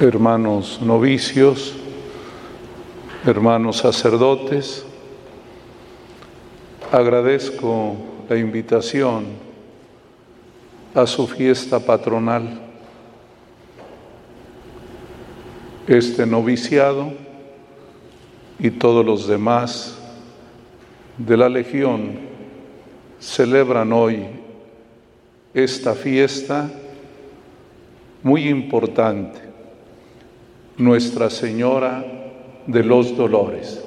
hermanos novicios, hermanos sacerdotes, agradezco la invitación a su fiesta patronal. Este noviciado y todos los demás de la Legión celebran hoy esta fiesta muy importante nuestra Señora de los Dolores.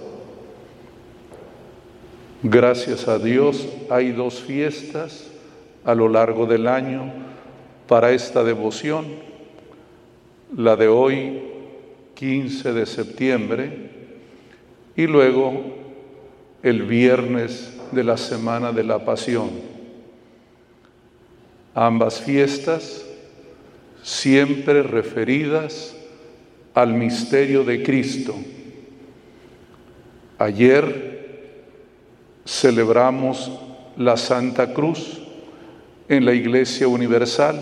Gracias a Dios hay dos fiestas a lo largo del año para esta devoción. La de hoy, 15 de septiembre, y luego el viernes de la Semana de la Pasión. Ambas fiestas siempre referidas al misterio de Cristo. Ayer celebramos la Santa Cruz en la Iglesia Universal,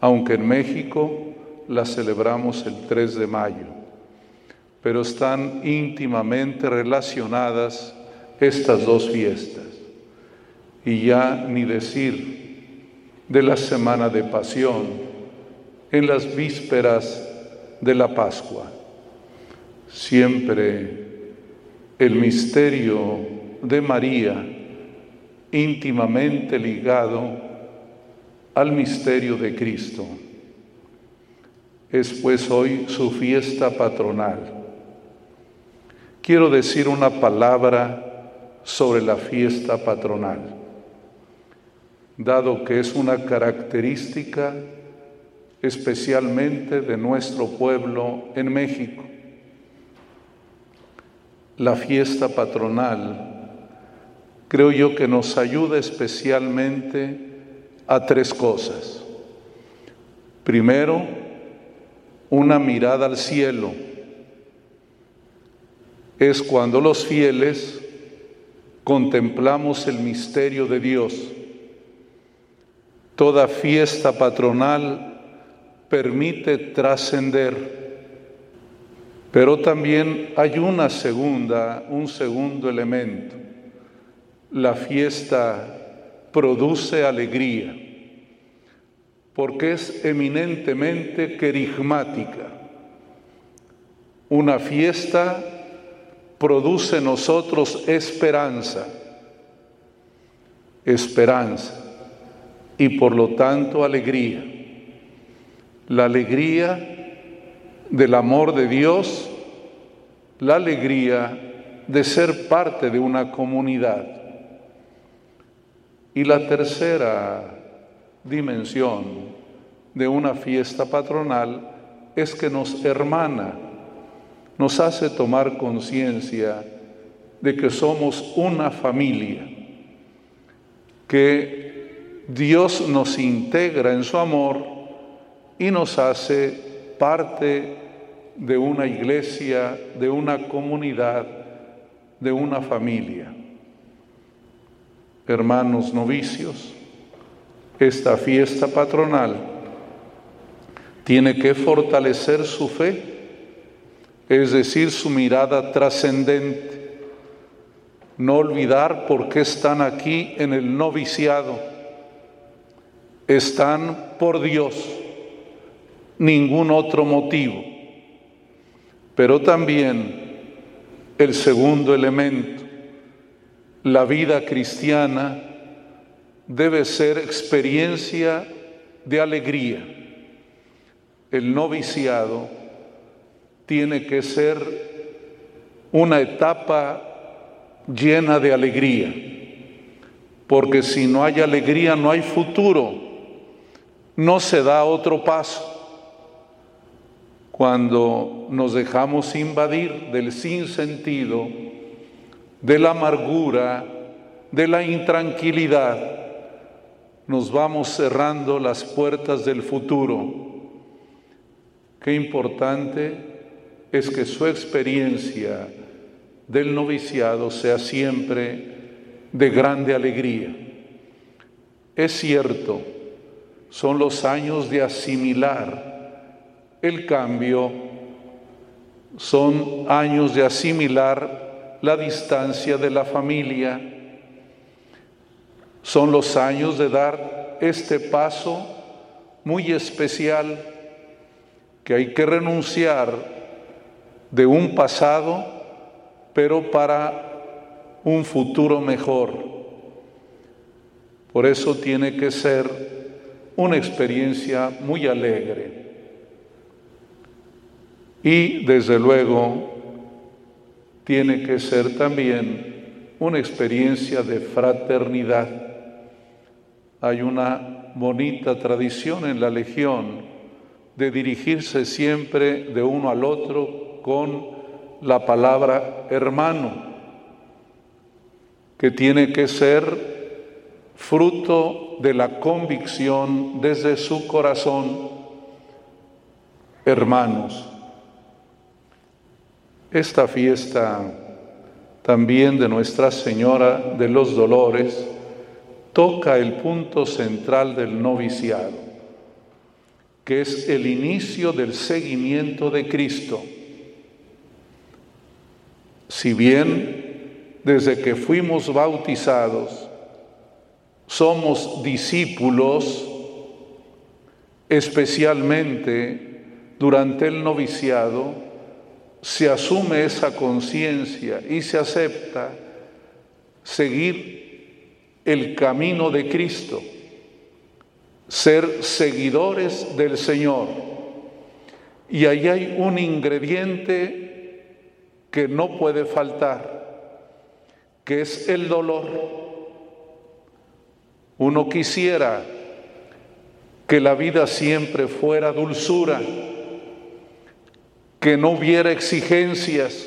aunque en México la celebramos el 3 de mayo, pero están íntimamente relacionadas estas dos fiestas. Y ya ni decir de la Semana de Pasión, en las vísperas de la Pascua. Siempre el misterio de María íntimamente ligado al misterio de Cristo. Es pues hoy su fiesta patronal. Quiero decir una palabra sobre la fiesta patronal, dado que es una característica especialmente de nuestro pueblo en México. La fiesta patronal creo yo que nos ayuda especialmente a tres cosas. Primero, una mirada al cielo. Es cuando los fieles contemplamos el misterio de Dios. Toda fiesta patronal permite trascender. Pero también hay una segunda, un segundo elemento. La fiesta produce alegría, porque es eminentemente querigmática. Una fiesta produce en nosotros esperanza, esperanza y por lo tanto alegría la alegría del amor de Dios, la alegría de ser parte de una comunidad. Y la tercera dimensión de una fiesta patronal es que nos hermana, nos hace tomar conciencia de que somos una familia, que Dios nos integra en su amor y nos hace parte de una iglesia, de una comunidad, de una familia. Hermanos novicios, esta fiesta patronal tiene que fortalecer su fe, es decir, su mirada trascendente. No olvidar por qué están aquí en el noviciado. Están por Dios ningún otro motivo. Pero también el segundo elemento, la vida cristiana debe ser experiencia de alegría. El noviciado tiene que ser una etapa llena de alegría, porque si no hay alegría no hay futuro, no se da otro paso cuando nos dejamos invadir del sinsentido, de la amargura, de la intranquilidad, nos vamos cerrando las puertas del futuro. Qué importante es que su experiencia del noviciado sea siempre de grande alegría. Es cierto, son los años de asimilar el cambio, son años de asimilar la distancia de la familia, son los años de dar este paso muy especial que hay que renunciar de un pasado, pero para un futuro mejor. Por eso tiene que ser una experiencia muy alegre. Y desde luego tiene que ser también una experiencia de fraternidad. Hay una bonita tradición en la Legión de dirigirse siempre de uno al otro con la palabra hermano, que tiene que ser fruto de la convicción desde su corazón, hermanos. Esta fiesta también de Nuestra Señora de los Dolores toca el punto central del noviciado, que es el inicio del seguimiento de Cristo. Si bien desde que fuimos bautizados somos discípulos, especialmente durante el noviciado, se asume esa conciencia y se acepta seguir el camino de Cristo, ser seguidores del Señor. Y ahí hay un ingrediente que no puede faltar, que es el dolor. Uno quisiera que la vida siempre fuera dulzura, que no hubiera exigencias,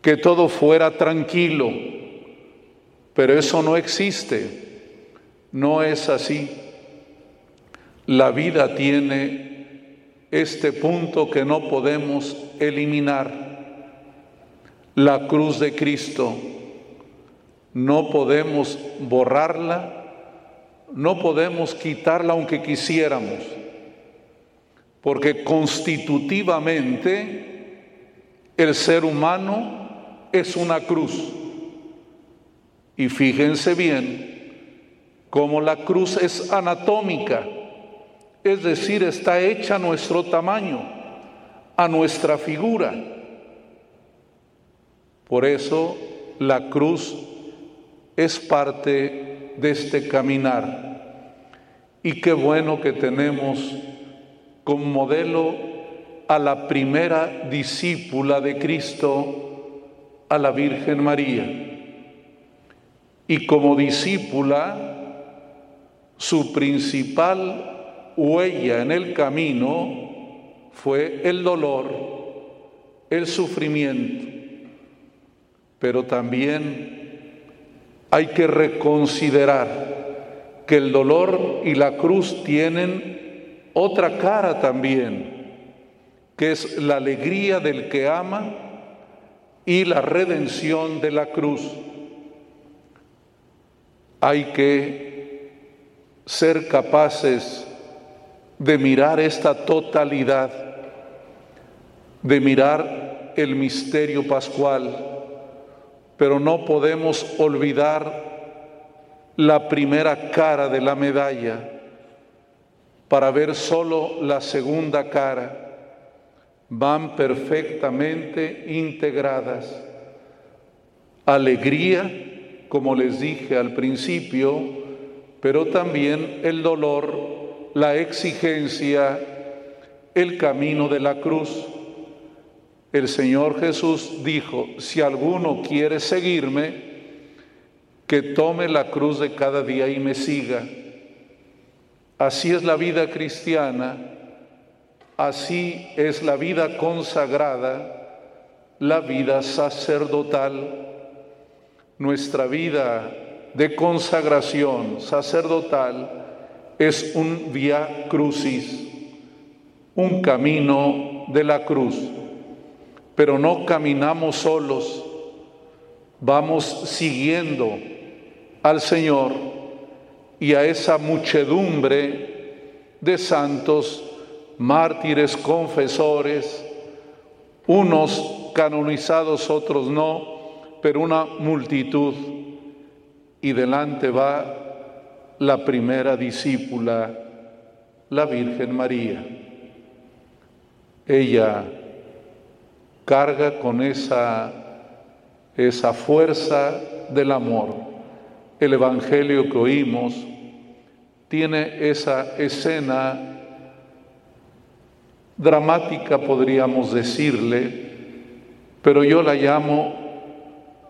que todo fuera tranquilo, pero eso no existe, no es así. La vida tiene este punto que no podemos eliminar, la cruz de Cristo. No podemos borrarla, no podemos quitarla aunque quisiéramos porque constitutivamente el ser humano es una cruz. Y fíjense bien cómo la cruz es anatómica, es decir, está hecha a nuestro tamaño, a nuestra figura. Por eso la cruz es parte de este caminar. Y qué bueno que tenemos como modelo a la primera discípula de Cristo, a la Virgen María. Y como discípula, su principal huella en el camino fue el dolor, el sufrimiento. Pero también hay que reconsiderar que el dolor y la cruz tienen otra cara también, que es la alegría del que ama y la redención de la cruz. Hay que ser capaces de mirar esta totalidad, de mirar el misterio pascual, pero no podemos olvidar la primera cara de la medalla, para ver solo la segunda cara, van perfectamente integradas. Alegría, como les dije al principio, pero también el dolor, la exigencia, el camino de la cruz. El Señor Jesús dijo, si alguno quiere seguirme, que tome la cruz de cada día y me siga. Así es la vida cristiana, así es la vida consagrada, la vida sacerdotal. Nuestra vida de consagración sacerdotal es un via crucis, un camino de la cruz. Pero no caminamos solos, vamos siguiendo al Señor y a esa muchedumbre de santos mártires, confesores, unos canonizados, otros no, pero una multitud. Y delante va la primera discípula, la Virgen María. Ella carga con esa, esa fuerza del amor. El Evangelio que oímos tiene esa escena dramática, podríamos decirle, pero yo la llamo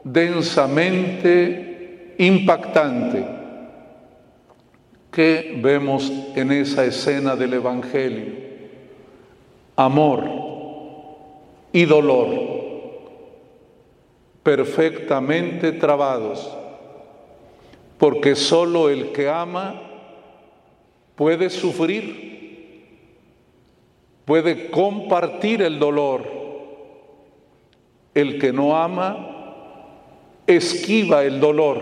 densamente impactante que vemos en esa escena del Evangelio. Amor y dolor perfectamente trabados, porque solo el que ama puede sufrir, puede compartir el dolor. El que no ama esquiva el dolor,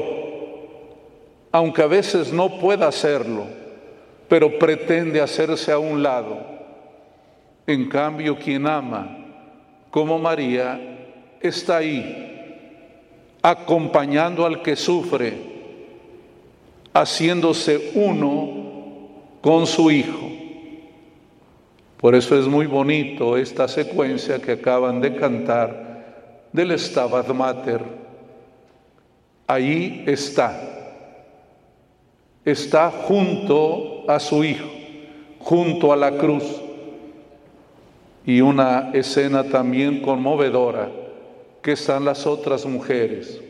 aunque a veces no pueda hacerlo, pero pretende hacerse a un lado. En cambio, quien ama, como María, está ahí, acompañando al que sufre, haciéndose uno con su Hijo. Por eso es muy bonito esta secuencia que acaban de cantar del Stabat Mater. Ahí está. Está junto a su Hijo, junto a la cruz. Y una escena también conmovedora, que están las otras mujeres.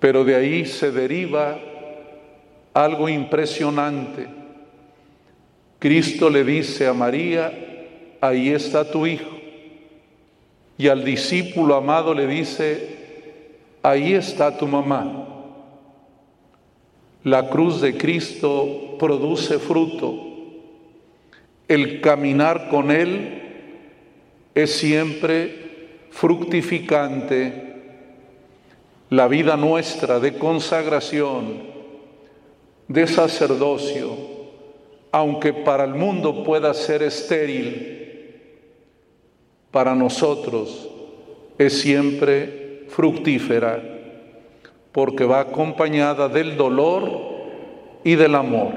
Pero de ahí se deriva algo impresionante Cristo le dice a María, ahí está tu hijo. Y al discípulo amado le dice, ahí está tu mamá. La cruz de Cristo produce fruto. El caminar con Él es siempre fructificante. La vida nuestra de consagración, de sacerdocio, aunque para el mundo pueda ser estéril, para nosotros es siempre fructífera, porque va acompañada del dolor y del amor.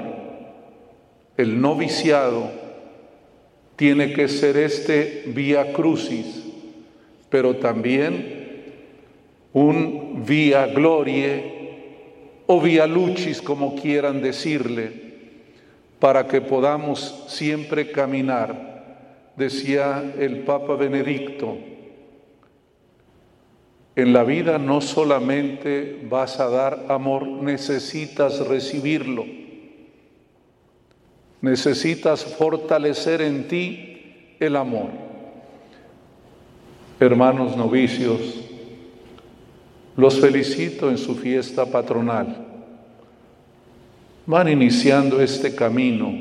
El noviciado tiene que ser este vía crucis, pero también un vía glorie o vía lucis, como quieran decirle para que podamos siempre caminar, decía el Papa Benedicto. En la vida no solamente vas a dar amor, necesitas recibirlo. Necesitas fortalecer en ti el amor. Hermanos novicios, los felicito en su fiesta patronal van iniciando este camino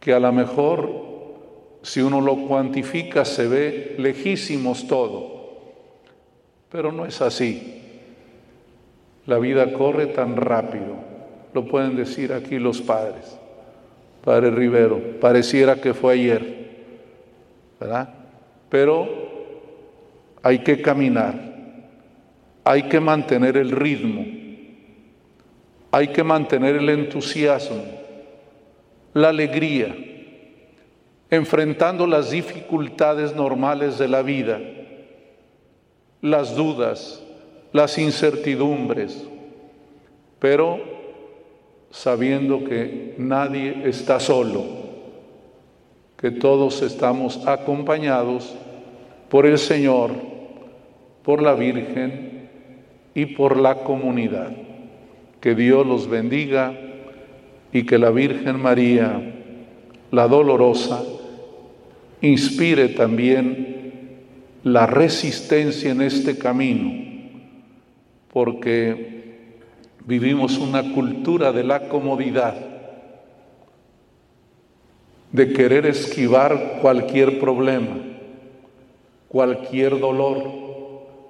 que a lo mejor, si uno lo cuantifica, se ve lejísimos todo, pero no es así. La vida corre tan rápido, lo pueden decir aquí los padres. Padre Rivero, pareciera que fue ayer, ¿verdad? Pero hay que caminar, hay que mantener el ritmo hay que mantener el entusiasmo, la alegría, enfrentando las dificultades normales de la vida, las dudas, las incertidumbres, pero sabiendo que nadie está solo, que todos estamos acompañados por el Señor, por la Virgen y por la comunidad. Que Dios los bendiga y que la Virgen María, la dolorosa, inspire también la resistencia en este camino, porque vivimos una cultura de la comodidad, de querer esquivar cualquier problema, cualquier dolor,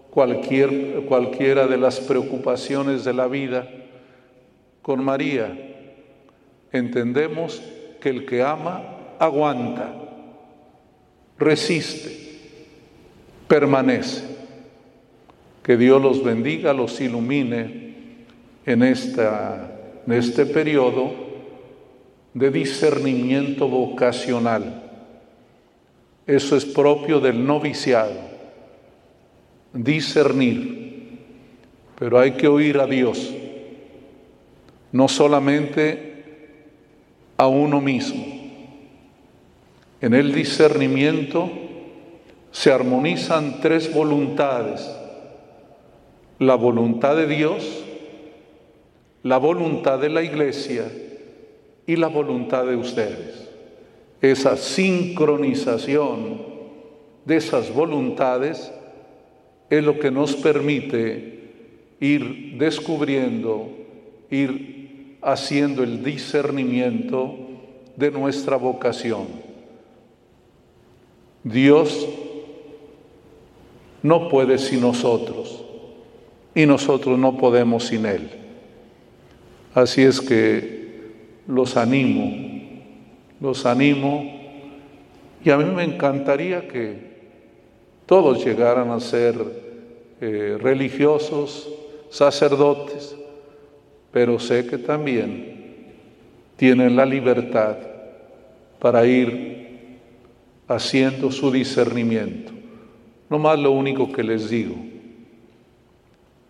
cualquier, cualquiera de las preocupaciones de la vida con María entendemos que el que ama aguanta, resiste, permanece. Que Dios los bendiga, los ilumine en, esta, en este periodo de discernimiento vocacional. Eso es propio del noviciado, discernir. Pero hay que oír a Dios, no solamente a uno mismo. En el discernimiento se armonizan tres voluntades. La voluntad de Dios, la voluntad de la iglesia y la voluntad de ustedes. Esa sincronización de esas voluntades es lo que nos permite ir descubriendo, ir haciendo el discernimiento de nuestra vocación. Dios no puede sin nosotros y nosotros no podemos sin Él. Así es que los animo, los animo y a mí me encantaría que todos llegaran a ser eh, religiosos, sacerdotes, pero sé que también tienen la libertad para ir haciendo su discernimiento. No más lo único que les digo,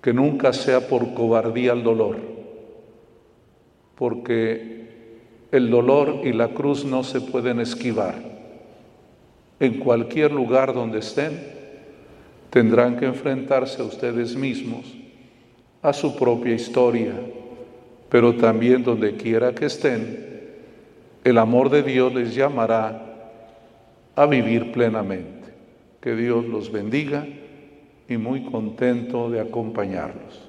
que nunca sea por cobardía el dolor porque el dolor y la cruz no se pueden esquivar. En cualquier lugar donde estén, tendrán que enfrentarse a ustedes mismos, a su propia historia, pero también donde quiera que estén, el amor de Dios les llamará a vivir plenamente. Que Dios los bendiga y muy contento de acompañarlos.